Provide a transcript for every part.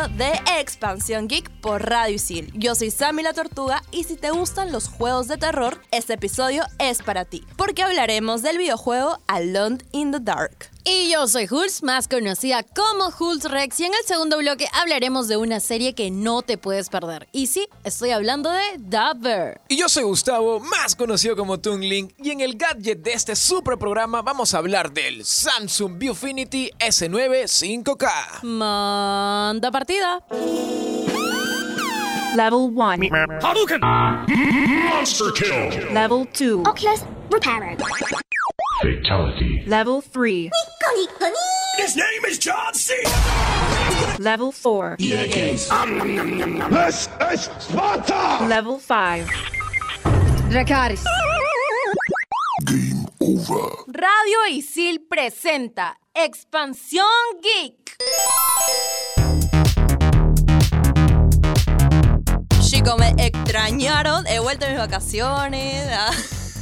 Episodio de Expansión Geek por Radio Isil. Yo soy Sammy la Tortuga y si te gustan los juegos de terror, este episodio es para ti, porque hablaremos del videojuego Alone in the Dark. Y yo soy Hulz, más conocida como Hulz Rex, y en el segundo bloque hablaremos de una serie que no te puedes perder. Y sí, estoy hablando de Dabber. Y yo soy Gustavo, más conocido como Toonlink, y en el gadget de este super programa vamos a hablar del Samsung Viewfinity S9 5K. Manda partida. Level 1. Hadouken! Monster kill! Level 2. Oculus Reparo. Fatality. Level 3. His name is John C. Level 4. This is Sparta! Level 5. Dracaris. Game over. Radio Isil presenta Expansión Geek. Me extrañaron, he vuelto a mis vacaciones.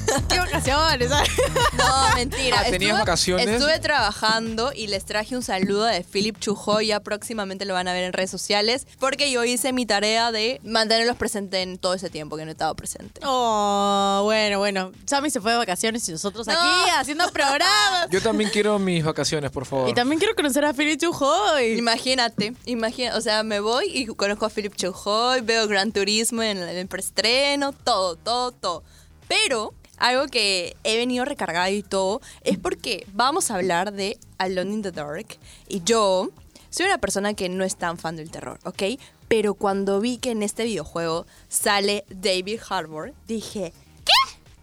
¿Qué vacaciones? No, mentira. Ah, ¿tenías Estuve- vacaciones? Estuve trabajando y les traje un saludo de Philip Chujoy. Ya próximamente lo van a ver en redes sociales. Porque yo hice mi tarea de mantenerlos presentes en todo ese tiempo que no he estado presente. Oh, bueno, bueno. Sammy se fue de vacaciones y nosotros No. aquí haciendo programas. Yo también quiero mis vacaciones, por favor. Y también quiero conocer a Philip Chujoy. Imagínate, imagina, o sea, me voy y conozco a Philip Chujoy, veo Gran Turismo en el, en el preestreno, todo, todo, todo. Pero algo que he venido recargado y todo es porque vamos a hablar de Alone in the Dark y yo soy una persona que no es tan fan del terror, ¿ok? Pero cuando vi que en este videojuego sale David Harbour, dije,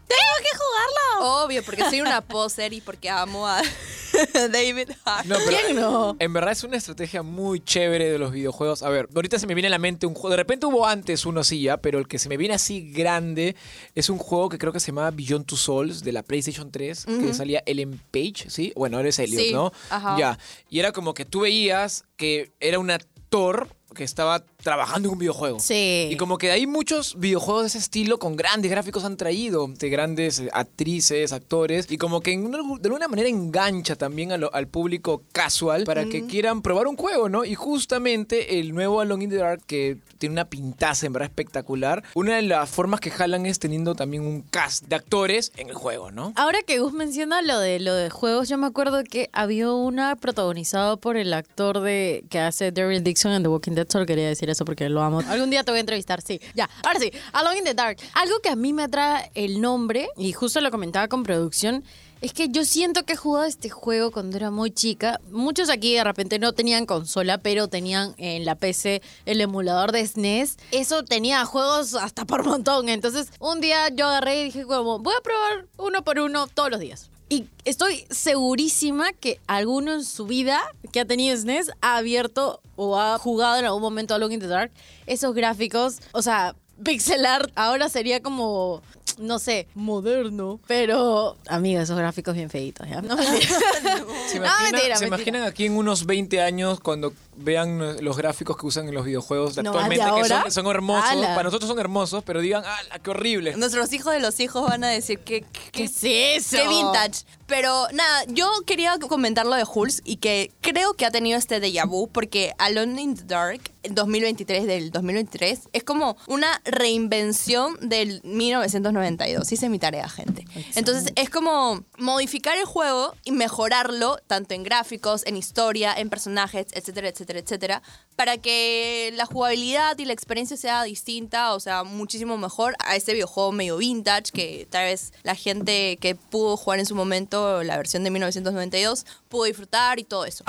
Tengo que jugarlo. obvio, porque soy una poser y porque amo a David Harbour. No, pero ¿Quién no? En verdad es una estrategia muy chévere de los videojuegos. A ver, ahorita se me viene a la mente un juego. De repente hubo antes uno así ya, pero el que se me viene así grande es un juego que creo que se llamaba Beyond Two Souls de la PlayStation 3, que salía Ellen Page, ¿sí? Bueno, eres Elliot, Sí, ¿no? ajá. Ya. Y era como que tú veías que era un actor que estaba trabajando en un videojuego. Sí. Y como que hay muchos videojuegos de ese estilo con grandes gráficos han traído, de grandes eh, actrices, actores, y como que en una- de alguna manera engancha también a lo- al público casual para que quieran probar un juego, ¿no? Y justamente el nuevo Alone in the Dark, que tiene una pintaza en verdad espectacular, una de las formas que jalan es teniendo también un cast de actores en el juego, ¿no? Ahora que Gus menciona lo de lo de juegos, yo me acuerdo que había una protagonizada por el actor de que hace Daryl Dixon en The Walking Dead. Solo quería decir eso porque lo amo. Algún día te voy a entrevistar, sí. Ya, ahora sí. Alone in the Dark. Algo que a mí me atrae el nombre, y justo lo comentaba con producción, es que yo siento que he jugado este juego cuando era muy chica. Muchos aquí de repente no tenían consola, pero tenían en la PC el emulador de SNES. Eso tenía juegos hasta por montón. Entonces, un día yo agarré y dije como, voy a probar uno por uno todos los días. Y estoy segurísima que alguno en su vida que ha tenido SNES ha abierto o ha jugado en algún momento a Alone in the Dark. Esos gráficos, o sea, pixel art ahora sería como, no sé, moderno. Pero, amiga, esos gráficos bien feitos, ¿ya? No, mentira. ¿Se, No, mentira, ¿se mentira. imaginan aquí en unos 20 años cuando vean eh, los gráficos que usan en los videojuegos No, actualmente, ¿de que son, son hermosos? Ala. Para nosotros son hermosos, pero digan, ¡ah, qué horrible! Nuestros hijos de los hijos van a decir que... que- ¿Qué es eso? Qué vintage. Pero nada, yo quería comentar lo de Hulz y que creo que ha tenido este déjà vu porque Alone in the Dark, el 2023 del 2023, es como una reinvención del 1992. Hice mi tarea, gente. Entonces es como modificar el juego y mejorarlo tanto en gráficos, en historia, en personajes, etcétera, etcétera, etcétera, para que la jugabilidad y la experiencia sea distinta, o sea, muchísimo mejor a este videojuego medio vintage que tal vez la gente que pudo jugar en su momento la versión de 1992 pudo disfrutar y todo eso.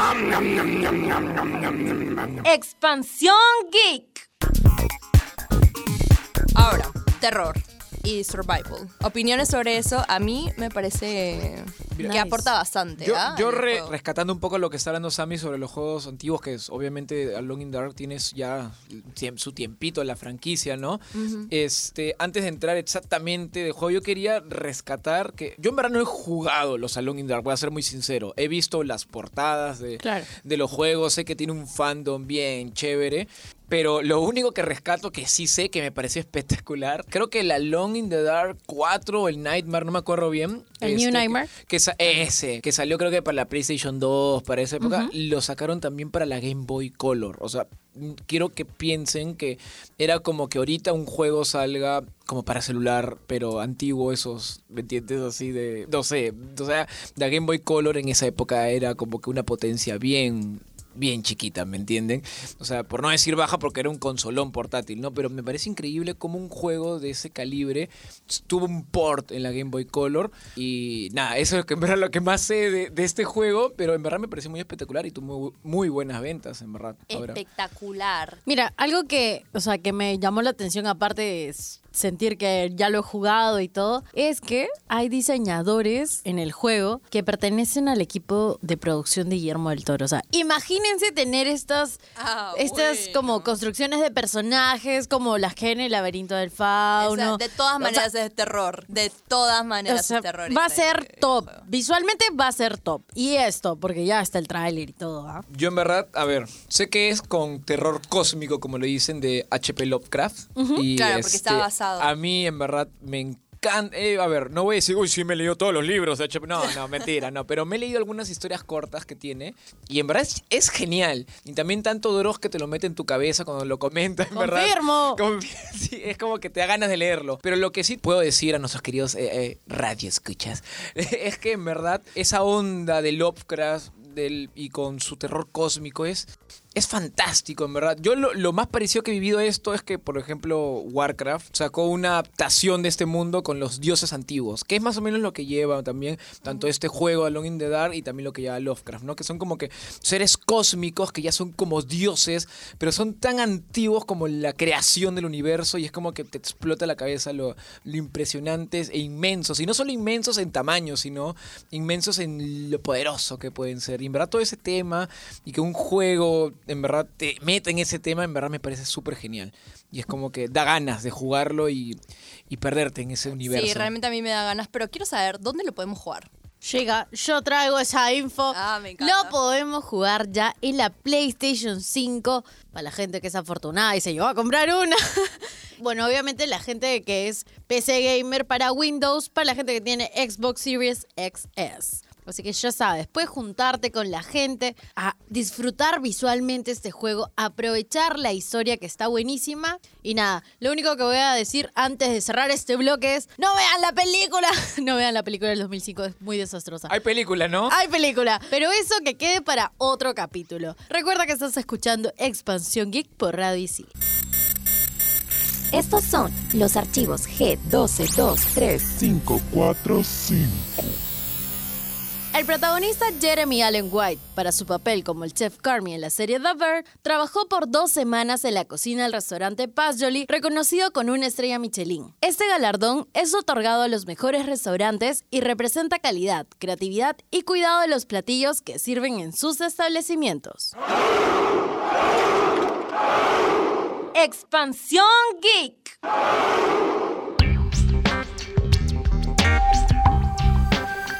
Expansión Geek. Ahora, terror y survival. Opiniones sobre eso, a mí me parece que Nice. aporta bastante. Yo, ¿ah? yo re- rescatando un poco lo que está hablando Sammy sobre los juegos antiguos, que es obviamente Alone in the Dark tienes ya su tiempito en la franquicia, ¿no? Este, antes de entrar exactamente de juego, yo quería rescatar que yo en verdad no he jugado los Alone in the Dark, voy a ser muy sincero. He visto las portadas de, Claro. de los juegos, sé que tiene un fandom bien chévere. Pero lo único que rescato, que sí sé que me pareció espectacular, creo que la Long in the Dark 4 o el Nightmare, no me acuerdo bien. este, ¿El New Nightmare? Que, sa- ese, que salió creo que para la PlayStation 2, para esa época, lo sacaron también para la Game Boy Color. O sea, mm, quiero que piensen que era como que ahorita un juego salga como para celular, pero antiguo esos, ¿me entiendes? Así de, no sé, o sea, la Game Boy Color en esa época era como que una potencia bien bien chiquita, ¿me entienden? O sea, por no decir baja porque era un consolón portátil, ¿no? Pero me parece increíble cómo un juego de ese calibre tuvo un port en la Game Boy Color y nada, eso es que en verdad lo que más sé de, de este juego, pero en verdad me pareció muy espectacular y tuvo muy, muy buenas ventas, en verdad. ahora. Espectacular. Mira, algo que, o sea, que me llamó la atención, aparte de s- sentir que ya lo he jugado y todo, es que hay diseñadores en el juego que pertenecen al equipo de producción de Guillermo del Toro. O sea, imagínense tener estas, Ah, estas bueno. como construcciones de personajes, como las que en el laberinto del O sea, fauno. de todas O sea, maneras es terror. De todas o maneras sea, es terror. va a este ser top. Visualmente va a ser top. Y esto, porque ya está el tráiler y todo, ¿ah? Yo en verdad, a ver, sé que es con terror cósmico, como lo dicen, de H.P. Lovecraft. y Claro, porque está este, A mí en verdad me encanta. a ver, no voy a decir, uy, sí me he leído todos los libros de. No, no, mentira, no. Pero me he leído algunas historias cortas que tiene. Y en verdad es, es genial. Y también tanto Dross que te lo mete en tu cabeza cuando lo comenta, en verdad. Confirmo. Como- sí, es como que te da ganas de leerlo. Pero lo que sí puedo decir a nuestros queridos eh, eh, radio escuchas es que en verdad esa onda de Lovecraft del, y con su terror cósmico es, es fantástico, en verdad. Yo lo, lo más parecido que he vivido esto es que, por ejemplo, Warcraft sacó una adaptación de este mundo con los dioses antiguos, que es más o menos lo que lleva también tanto este juego Alone in the Dark y también lo que lleva Lovecraft, ¿no? Que son como que seres cósmicos que ya son como dioses, pero son tan antiguos como la creación del universo y es como que te explota la cabeza lo, lo impresionantes e inmensos. Y no solo inmensos en tamaño, sino inmensos en lo poderoso que pueden ser. Y en verdad todo ese tema y que un juego en verdad te meta en ese tema, en verdad me parece súper genial. Y es como que da ganas de jugarlo y, y perderte en ese universo. Sí, realmente a mí me da ganas, pero quiero saber dónde lo podemos jugar. Llega, yo traigo esa info. Ah, me encanta. Lo podemos jugar ya en la PlayStation 5. Para la gente que es afortunada y se llevó a comprar una. bueno, obviamente la gente que es PC Gamer para Windows, para la gente que tiene Xbox Series XS. Así que ya sabes, puedes juntarte con la gente a disfrutar visualmente este juego, aprovechar la historia que está buenísima. Y nada, lo único que voy a decir antes de cerrar este bloque es, no vean la película. No vean la película del 2005, es muy desastrosa. Hay película, ¿no? Hay película, pero eso que quede para otro capítulo. Recuerda que estás escuchando Expansión Geek por Radio Easy. Estos son los archivos G12235. 545. El protagonista Jeremy Allen White, para su papel como el chef Carmy en la serie The Bear, trabajó por dos semanas en la cocina del restaurante Pazzoli, reconocido con una estrella Michelin. Este galardón es otorgado a los mejores restaurantes y representa calidad, creatividad y cuidado de los platillos que sirven en sus establecimientos. Expansión Geek.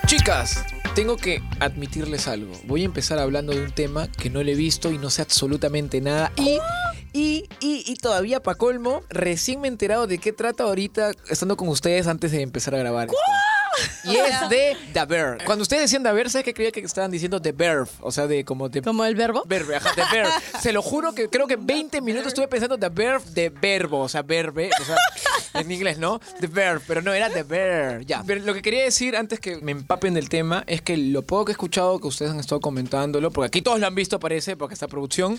Chicas, tengo que admitirles algo. Voy a empezar hablando de un tema que no le he visto y no sé absolutamente nada. Y, y, y, todavía, pa' colmo, recién me he enterado de qué trata ahorita estando con ustedes antes de empezar a grabar. esto. Y es de The Bear. Cuando ustedes decían The Bear, ¿sabes qué creía que estaban diciendo The Verb? O sea, de como de... ¿Como el verbo? Verbe, ajá, de verb. Se lo juro que creo que 20 minutos estuve pensando the verb de verbo, o sea, verbe, o sea, en inglés, ¿no? The verb, pero no, era the verb, ya. Pero lo que quería decir antes que me empapen del tema es que lo poco que he escuchado que ustedes han estado comentándolo, porque aquí todos lo han visto parece, porque está producción,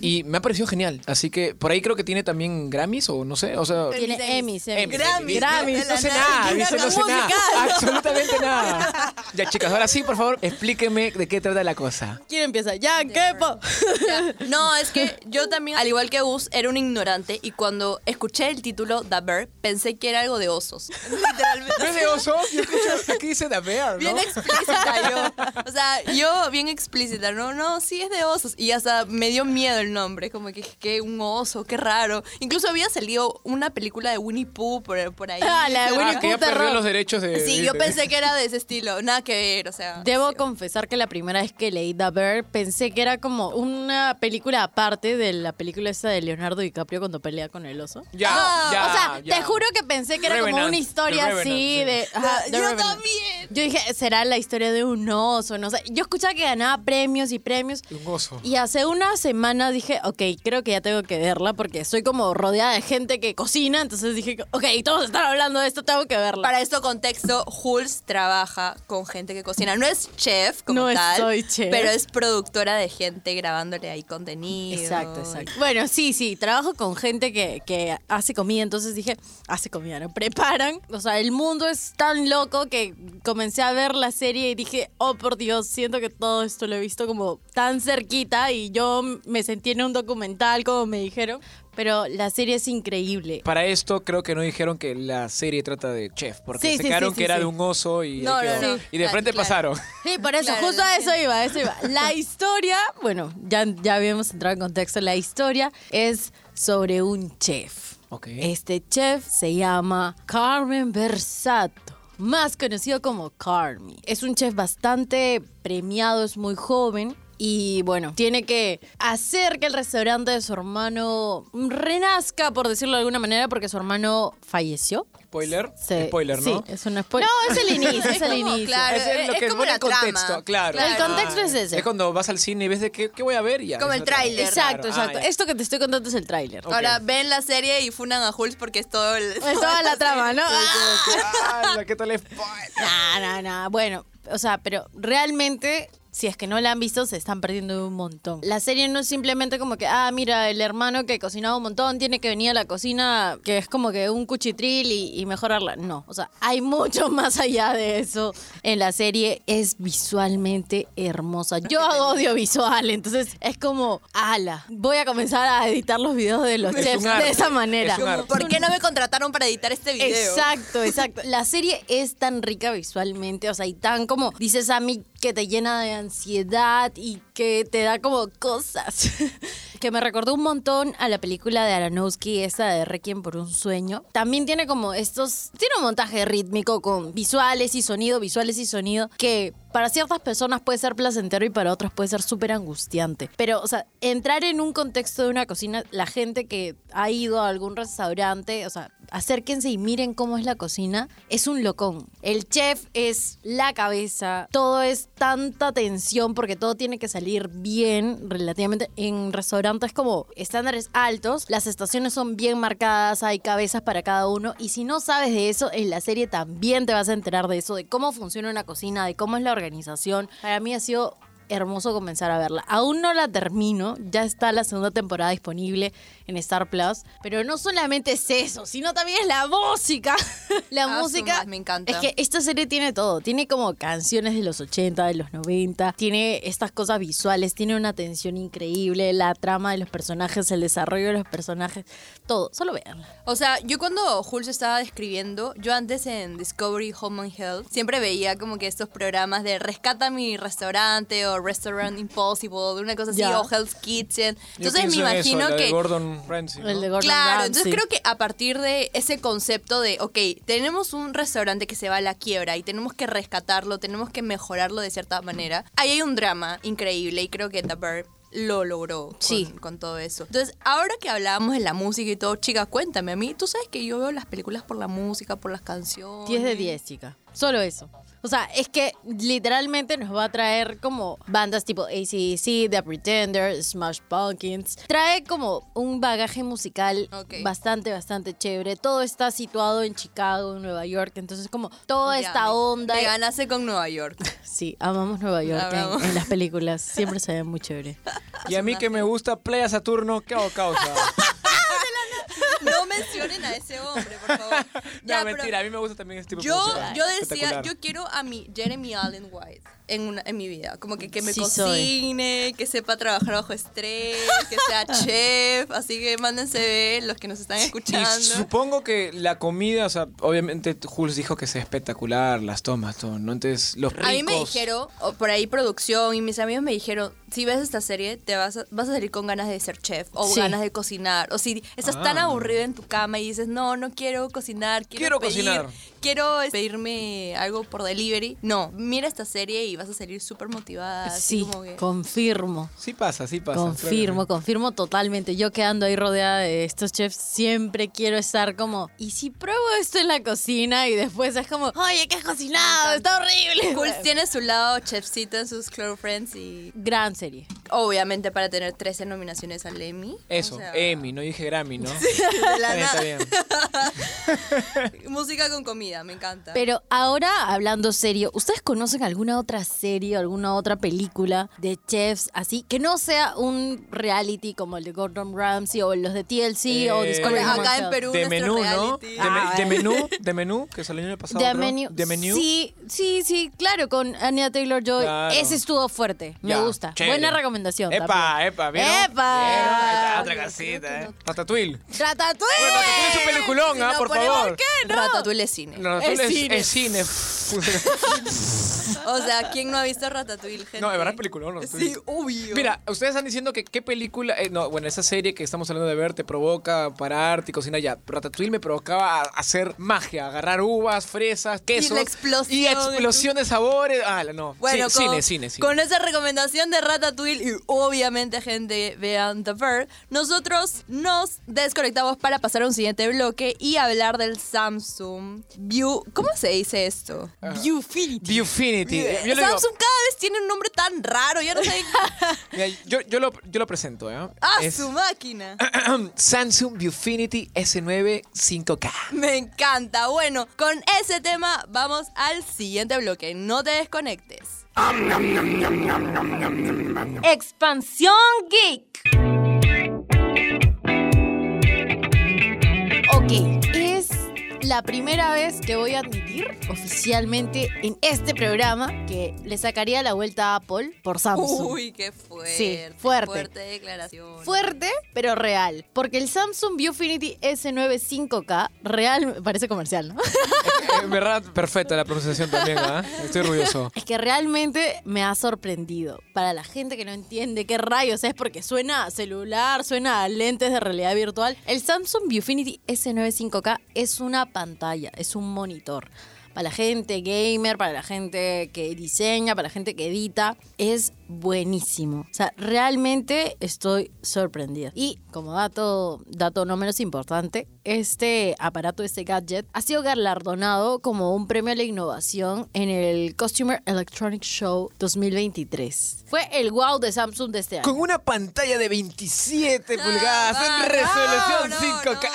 y me ha parecido genial. Así que por ahí creo que tiene también Grammys o no sé, o sea... Tiene Emmys, Emmys. Grammys, la No sé nada. No sé nada. musical. Absolutamente nada. Ya, chicas, ahora sí, por favor, explíqueme de qué trata la cosa. ¿Quién empieza? ¡Ya, quepo! No, es que yo también, al igual que Gus, era un ignorante y cuando escuché el título The Bear, pensé que era algo de osos. Literalmente. ¿No es de oso? Yo escucho aquí dice The Bear, ¿no? Bien explícita yo. O sea, yo bien explícita. No, no, sí es de osos. Y hasta me dio miedo el nombre. Como que, que un oso, qué raro. Incluso había salido una película de Winnie Pooh por, por ahí. Ah, la de Ah, Winnie que ya Pooh terror. perdió los derechos de... Sí, yo pensé pensé que era de ese estilo, nada que ver, o sea. Debo confesar que la primera vez que leí The Bear pensé que era como una película aparte de la película esa de Leonardo DiCaprio cuando pelea con el oso. Ya, Ah, ya, o sea, ya. te juro que pensé que era como una historia Revenant, así sí. de... ajá, The Yo Revenant. también. Yo dije, será la historia de un oso, no sé. Yo escuchaba que ganaba premios y premios. Un oso. Y hace una semana dije, ok, creo que ya tengo que verla porque estoy como rodeada de gente que cocina. Entonces dije, ok, todos están hablando de esto, tengo que verla. Para esto contexto, Hulz trabaja con gente que cocina. No es chef como No tal, soy chef. pero es productora de gente grabándole ahí contenido. Exacto, exacto. Bueno, sí, sí, trabajo con gente que, que hace comida, entonces dije, hace comida, ¿no? Preparan. O sea, el mundo es tan loco que comencé a ver la serie y dije, oh por Dios, siento que todo esto lo he visto como tan cerquita y yo me sentí en un documental, como me dijeron. Pero la serie es increíble. Para esto creo que no dijeron que la serie trata de chef, porque Sí, se sí, quedaron sí, que sí, era sí. de un oso y, ahí No, no, quedó. no. y de frente claro. pasaron. Sí, por eso, Claro, justo lo a eso iba, a eso iba. La historia, bueno, ya, ya habíamos entrado en contexto, la historia es sobre un chef. Este chef se llama Carmen Versato, más conocido como Carmi. Es un chef bastante premiado, es muy joven. Y bueno, tiene que hacer que el restaurante de su hermano renazca, por decirlo de alguna manera, porque su hermano falleció. Spoiler. Se- Spoiler, ¿no? Sí, es un spoiler. No, es el inicio, es el como, inicio. claro, es lo es que como el contexto, trama. claro. El contexto es ese. Es cuando vas al cine y ves de qué, qué voy a ver y ya. Como el tráiler. Exacto, Claro, exacto. Esto que te estoy contando es el tráiler. Ahora ven la serie y funan a Hulz porque es todo el. Es toda la trama, ¿no? Ah, ¿Qué tal es? No, no, no. Bueno, o sea, pero realmente, si es que no la han visto, se están perdiendo un montón. La serie no es simplemente como que, ah, mira, el hermano que cocinaba un montón tiene que venir a la cocina, que es como que un cuchitril y, y mejorarla. No, o sea, hay mucho más allá de eso en la serie. Es visualmente hermosa. Yo hago audiovisual, entonces es como, ala, voy a comenzar a editar los videos de los Es chefs de esa manera. es. ¿Por qué no me contrataron para editar este video? Exacto, exacto. La serie es tan rica visualmente, o sea, y tan como dices a mí que te llena de ansiedad y que te da como cosas. que me recordó un montón a la película de Aronofsky, esa de Requiem por un sueño. También tiene como estos, tiene un montaje rítmico con visuales y sonido, visuales y sonido, que para ciertas personas puede ser placentero y para otras puede ser súper angustiante. Pero, o sea, entrar en un contexto de una cocina, la gente que ha ido a algún restaurante, o sea, acérquense y miren cómo es la cocina, es un locón. El chef es la cabeza, todo es tanta tensión porque todo tiene que salir bien relativamente. En restaurantes como estándares altos, las estaciones son bien marcadas, hay cabezas para cada uno y si no sabes de eso, en la serie también te vas a enterar de eso, de cómo funciona una cocina, de cómo es la organización. Para mí ha sido hermoso comenzar a verla. Aún no la termino, ya está la segunda temporada disponible en Star Plus, pero no solamente es eso, sino también es la música. la Ah, música me encanta. Es que esta serie tiene todo, tiene como canciones de los 80, de los 90, tiene estas cosas visuales, tiene una tensión increíble, la trama de los personajes, el desarrollo de los personajes, todo, solo veanla. O sea, yo cuando Hulz estaba describiendo, yo antes en Discovery Home and Health siempre veía como que estos programas de rescata mi restaurante o Restaurant Impossible, una cosa así, Ya. o Hell's Kitchen. Yo Entonces me pienso en eso, imagino la de que... Gordon Ramsay, ¿no? El de Gordon Claro, Ramsay. entonces creo que a partir de ese concepto de, ok, tenemos un restaurante que se va a la quiebra y tenemos que rescatarlo, tenemos que mejorarlo de cierta manera, ahí hay un drama increíble y creo que The Bird lo logró con, Sí. con todo eso. Entonces, ahora que hablábamos de la música y todo, chicas, cuéntame a mí, tú sabes que yo veo las películas por la música, por las canciones. 10 de 10, chica. Solo eso. O sea, es que literalmente nos va a traer como bandas tipo ACDC, The Pretender, Smash Pumpkins. Trae como un bagaje musical bastante, bastante chévere. Todo está situado en Chicago, en Nueva York. Entonces, como toda Ya, esta onda. Me ganaste con Nueva York. Sí, amamos Nueva York en- las películas. Siempre se ve muy chévere. Y a mí que me gusta Playa Saturno, ¿qué hago causa? ese hombre, por favor. no, Ya, pero- mentira, a mí me gusta también este tipo de Yo, música. yo decía, yo quiero a mi Jeremy Allen White en, una, en mi vida. Como que, que me Sí soy. cocine, que sepa trabajar bajo estrés, que sea chef. Así que mándense ver los que nos están Y escuchando. supongo que la comida, o sea, obviamente Jules dijo que es espectacular, las tomas, todo, ¿no? Entonces, los ricos... A mí me dijeron, o por ahí producción, y mis amigos me dijeron, si ves esta serie, te vas a, vas a salir con ganas de ser chef, o Sí. ganas de cocinar, o si estás tan Ah. aburrido en tu cama y dices, no, no quiero cocinar, Quiero quiero, pedir- cocinar. Quiero pedirme algo por delivery. No, mira esta serie y vas a salir súper motivada. así Sí, como que- confirmo. Sí pasa, sí pasa. Confirmo, confirmo totalmente. Yo quedando ahí rodeada de estos chefs, siempre quiero estar como, ¿y si pruebo esto en la cocina? Y después es como, oye, ¿qué has cocinado? Está horrible. Jules tiene su lado chefcito en sus Close Friends y Gran serie. obviamente para tener 13 nominaciones al Emmy. Eso, O sea, Emmy, no dije Grammy, ¿no? de la Está bien, está nada. bien. Música con comida, me encanta. Pero ahora, hablando serio, ¿ustedes conocen alguna otra serie, alguna otra película de chefs así? Que no sea un reality como el de Gordon Ramsay o los de TLC o Eh, Discovery Acá en. Perú, De menú, ¿no? De, Ah, me- de bueno. menú, de menú, que salió el año pasado. De menú. De menú. Sí, sí, sí, claro, con Anya Taylor Joy. Claro. Ese estuvo fuerte. Me Ya, gusta. chévere. Buena recomendación. Epa, también. epa, ¿vieron? ¡Epa! ¿Vieron? Ahí está, otra casita, ¿eh? no. Ratatouille. ¡Ratatouille! Bueno, Ratatouille es un peliculón, Si ¿ah? no por favor. Ratatouille es cine. No, Ratatouille Es es, cine. es cine. O sea, ¿quién no ha visto Ratatouille, gente? No, de verdad es peliculón. ¿no? Sí, obvio. Mira, ustedes están diciendo que qué película, eh, no, bueno, esa serie que estamos hablando de ver te provoca pararte y cocinar ya. Ratatouille me provocaba a- hacer magia, agarrar uvas, fresas, quesos. la explosión Y explosión de sabores. Ah, no. Bueno, Sí, con, cine, cine, cine. con esa recomendación de Ratatouille y obviamente gente vean The Bird, nosotros nos desconectamos para pasar a un siguiente bloque y hablar del Samsung View. ¿Cómo se dice esto? Viewfinity. Viewfinity. Yo, le digo- Samsung cada vez tiene un nombre tan raro, ya no sé. mira, yo, yo lo, yo lo presento, ¿eh? ¡Ah, Es su máquina! Samsung Viewfinity S9 5K. Me encanta. Bueno, con ese tema vamos al siguiente bloque. No te desconectes. Expansión Geek. La primera vez que voy a admitir oficialmente en este programa que le sacaría la vuelta a Apple por Samsung. Uy, qué fuerte. Sí, fuerte. Fuerte declaración. Fuerte, pero real. Porque el Samsung Viewfinity S9 5K, real, parece comercial, ¿no? Eh, En verdad, perfecta la pronunciación también, ¿ah? Estoy orgulloso. Es que realmente me ha sorprendido. Para la gente que no entiende qué rayos es porque suena a celular, suena a lentes de realidad virtual, el Samsung Viewfinity S9 5K es una pantalla, es un monitor. Para la gente gamer, para la gente que diseña, para la gente que edita, es buenísimo. O sea, realmente estoy sorprendida. Y como dato, dato no menos importante, este aparato, este gadget, ha sido galardonado como un premio a la innovación en el Consumer Electronic Show 2023. Fue el wow de Samsung de este año. Con una pantalla de 27 pulgadas ah, en resolución no, no, 5K.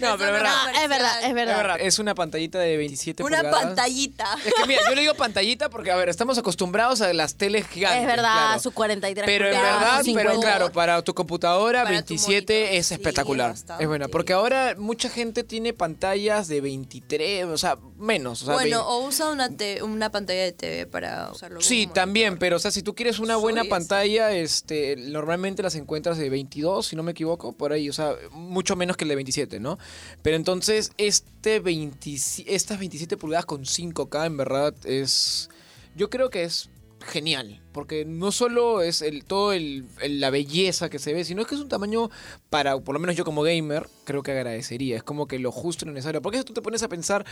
No, Eso pero no es verdad. Es verdad, es verdad, es una pantallita de 27 Una pulgadas. pantallita. Es que mira, yo le digo pantallita porque, a ver, estamos acostumbrados a las teles gigantes. Es verdad, claro. su 43 Pero en verdad, pero 50. claro, para tu computadora Para tu 27 monitor, es espectacular. es buena, porque ahora mucha gente tiene pantallas de 23, o sea, menos. O sea, bueno, vein- o usa una, te- una pantalla de TV para usarlo. como Sí, monitor. también, pero o sea, si tú quieres una buena pantalla, este, normalmente las encuentras de 22, si no me equivoco, por ahí, o sea, mucho menos que el de 27, ¿no? Pero entonces, este 20 estas 27 pulgadas con 5K, en verdad, es, yo creo que es genial, porque no solo es el todo la belleza que se ve, sino es que es un tamaño para, por lo menos yo como gamer, creo que agradecería, es como que lo justo y lo necesario, porque si tú te pones a pensar,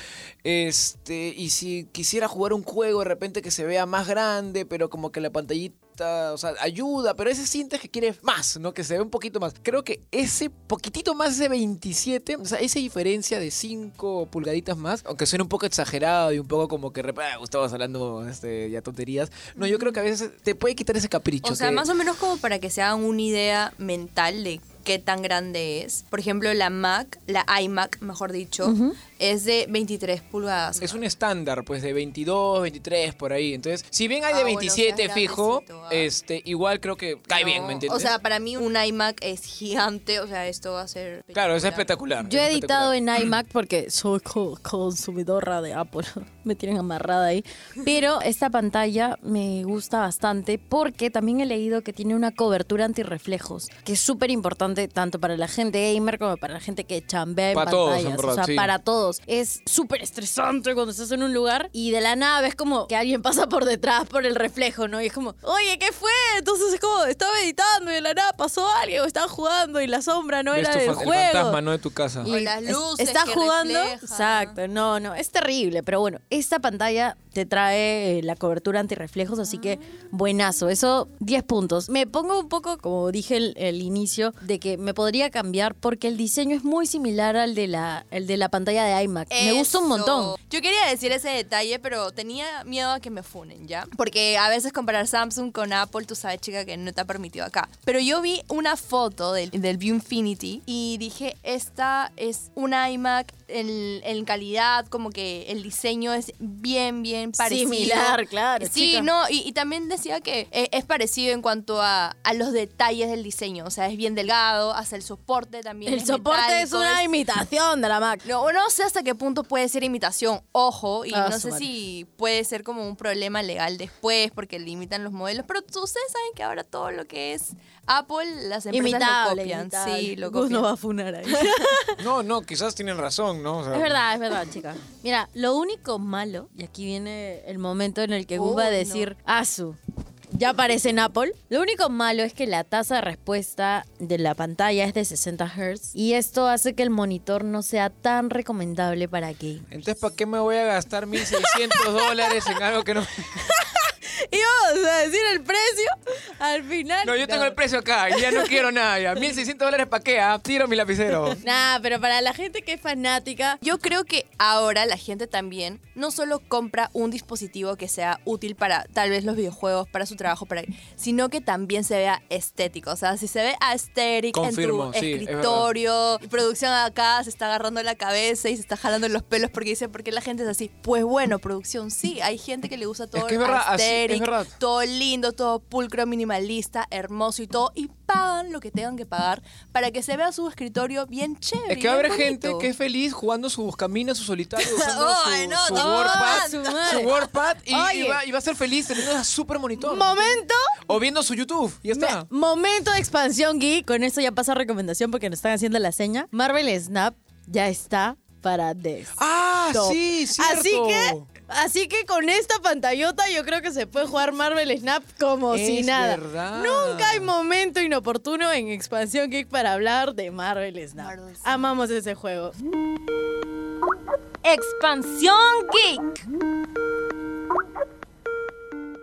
este, y si quisiera jugar un juego de repente que se vea más grande, pero como que la pantallita, o sea, ayuda, pero ese sientes que quieres más, ¿no? Que se ve un poquito más. Creo que ese poquitito más de 27, o sea, esa diferencia de 5 pulgaditas más, aunque suene un poco exagerado y un poco como que, ah, estabas hablando este, ya tonterías, no, yo creo que a veces te puede quitar ese capricho. O sea, que- más o menos como para que se hagan una idea mental de qué tan grande es. Por ejemplo, la Mac, la iMac, mejor dicho, es de 23 pulgadas. Es un estándar, pues, de 22, 23, por ahí. Entonces, si bien hay Ah, de bueno, 27 o sea, fijo, ah. este, igual creo que cae bien, ¿me entiendes? O sea, para mí un iMac es gigante, o sea, esto va a ser... claro, es espectacular. Yo he es editado en iMac porque soy co- consumidora de Apple. me tienen amarrada ahí. Pero esta pantalla me gusta bastante porque también he leído que tiene una cobertura antirreflejos, que es súper importante tanto para la gente gamer como para la gente que chambea en Para todos, en pantallas. verdad, o sea, sí. para todos. Todos. Es súper estresante cuando estás en un lugar y de la nada ves como que alguien pasa por detrás por el reflejo, ¿no? Y es como, oye, ¿qué fue? Entonces es como, estaba meditando y de la nada pasó alguien, o estaba jugando y la sombra no Ves era del fa- el juego. fantasma, ¿no? De tu casa. Y- las es- luces Estás que jugando. Exacto, no, no, es terrible. Pero bueno, esta pantalla te trae eh, la cobertura antirreflejos, así que buenazo. Eso, 10 puntos. Me pongo un poco, como dije el, el inicio, de que me podría cambiar porque el diseño es muy similar al de la, el de la pantalla de iMac. Me gusta un montón. Yo quería decir ese detalle, pero tenía miedo a que me funen, ¿ya? Porque a veces comparar Samsung con Apple, tú sabes, chica, que no te ha permitido acá. Pero yo vi una foto del, del View Infinity y dije, esta es una iMac en, en calidad, como que el diseño es bien, bien parecido. Similar, claro, Sí, chica. no, y, y también decía que eh, es parecido en cuanto a, a los detalles del diseño. O sea, es bien delgado, hasta el soporte también. El es soporte es una es- imitación de la Mac. no, no sé hasta qué punto puede ser imitación, ojo, y Ah, no sé madre. si puede ser como un problema legal después porque limitan los modelos, pero tú- ustedes saben que ahora todo lo que es Apple, las empresas Imitable, lo copian, imitable. sí, lo Gus copian. no va a funar ahí. No, no, quizás tienen razón, ¿no? O sea, Es verdad, es verdad, chica. Mira, lo único malo, y aquí viene el momento en el que Gus va a Uy, no. decir, Asu, ya aparece en Apple. Lo único malo es que la tasa de respuesta de la pantalla es de 60 Hz y esto hace que el monitor no sea tan recomendable para gamers. Entonces, ¿para qué me voy a gastar 1.600 dólares en algo que no... Y vamos a decir el precio al final. No, yo tengo el precio acá y ya no quiero nada. Ya. 1.600 dólares para qué, ah? Tiro mi lapicero. Nah, pero para la gente que es fanática, Yo creo que ahora la gente también no solo compra un dispositivo que sea útil para tal vez los videojuegos, para su trabajo, para sino que también se vea estético. O sea, si se ve aesthetic Confirmo, en tu sí, escritorio, producción acá se está agarrando la cabeza y se está jalando los pelos porque dice, ¿por qué la gente es así? Pues bueno, producción, sí, hay gente que le gusta todo que es verdad, así- es todo lindo, todo pulcro, minimalista, hermoso y todo, y pagan lo que tengan que pagar para que se vea su escritorio bien chévere. Es que va a haber bien gente que es feliz jugando su buscamina, su solitario, usando su, no, su no, WordPad, su, y, va, y va a ser feliz teniendo esa super monitor. momento O viendo su YouTube, y ya está. Me- momento de expansión geek. Con esto ya pasa recomendación porque nos están haciendo la seña. Marvel Snap ya está para des. Ah, sí, cierto. Así que, así que con esta pantallota yo creo que se puede jugar Marvel Snap como Es si nada. verdad. Nunca hay momento inoportuno en Expansión Geek para hablar de Marvel Snap. Marvel Snap. Amamos ese juego. Expansión Geek.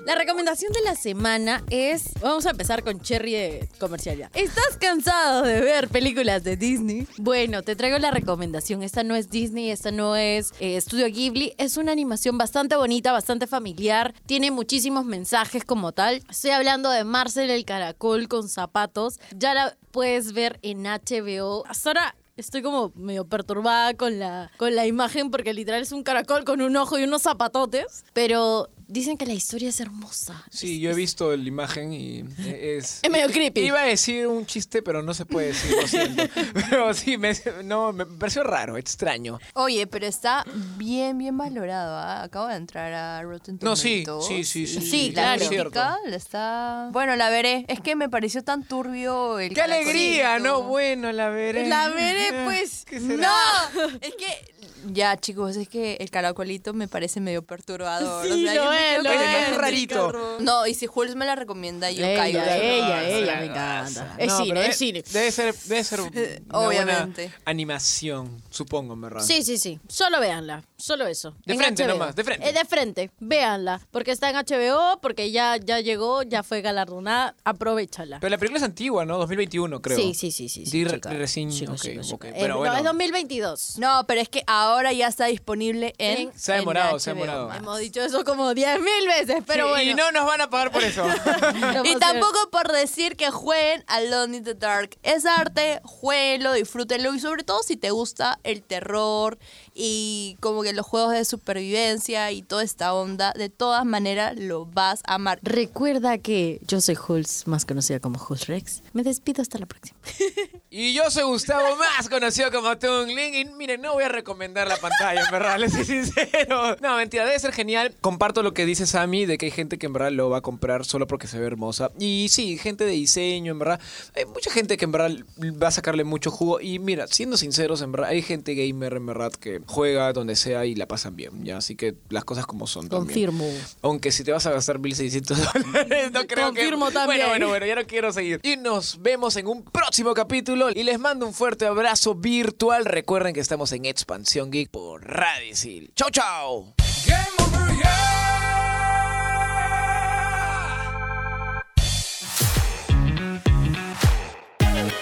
La recomendación de la semana es, vamos a empezar con Cherry de comercial ya. ¿Estás cansado de ver películas de Disney? Bueno, te traigo la recomendación. Esta no es Disney, esta no es eh, Studio Ghibli. Es una animación bastante bonita, bastante familiar. Tiene muchísimos mensajes como tal. Estoy hablando de Marcel el caracol con zapatos. Ya la puedes ver en HBO. Hasta ahora Estoy como medio perturbada con la, con la imagen porque literal es un caracol con un ojo y unos zapatotes. Pero dicen que la historia es hermosa. Sí, yo he visto la imagen y es... Es medio creepy. Iba a decir un chiste, pero no se puede decir, lo siento. Pero sí, me, no, me pareció raro, extraño. Oye, pero está bien, bien valorado. ¿ah? Acabo de entrar a Rotten No, sí, Tomatoes sí, sí, sí, sí, la claro. crítica la está... Bueno, la veré. Es que me pareció tan turbio el ¡Qué alegría! No, bueno, la veré. La veré, pues. ¿Qué será? No, es que... Ya, chicos, es que el caracolito me parece medio perturbador. Sí, o sea, lo yo me es, lo rarito. No, y si Jules me la recomienda, yo caigo. Ella, ella, ella, sí, me encanta. Es No, cine, pero es cine. Debe ser, debe ser una Obviamente. buena animación, supongo, en verdad. Sí, sí, sí. Solo véanla. Solo eso. De En frente HBO. nomás, de frente. Eh, de frente. Véanla. Porque está en HBO, porque ya, ya llegó, ya fue galardonada. Aprovechala. Pero la película es antigua, ¿no? 2021, creo. Sí, sí, sí, sí. sí, chica. recién, Chica, ok, chica, chica. ok, Eh, pero no, bueno. es 2022. No, pero es que ahora ya está disponible en. Se ha en demorado, se ha demorado. Max. Hemos dicho eso como 10 mil veces, pero Sí, bueno. Y no nos van a pagar por eso. Y tampoco por decir que jueguen Alone in the Dark. Es arte, jueguenlo, disfrútenlo y sobre todo si te gusta el terror y como que los juegos de supervivencia y toda esta onda, de todas maneras lo vas a amar. Recuerda que yo soy Hulz, más conocida como Hulz Rex. Me despido hasta la próxima. Y yo soy Gustavo, más conocido como Tungling. Y miren, no voy a recomendar la pantalla, en verdad, les soy sincero. No, mentira, debe ser genial. Comparto lo que dice Sammy de que hay gente que en verdad lo va a comprar solo porque se ve hermosa. Y sí, gente de diseño, en verdad. Hay mucha gente que en verdad va a sacarle mucho jugo. Y mira, siendo sinceros, en verdad, hay gente gamer, en verdad, que juega donde sea y la pasan bien, ¿ya? Así que las cosas como son también. Confirmo. Aunque si te vas a gastar 1600 dólares, no creo que. Confirmo también. Bueno, bueno, bueno, ya no quiero seguir. Y nos vemos en un próximo capítulo. Y les mando un fuerte abrazo virtual. Recuerden que estamos en Expansión Geek por Radicil. ¡Chau, chau!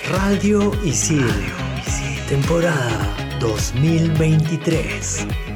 Radio Isidro. Temporada 2023.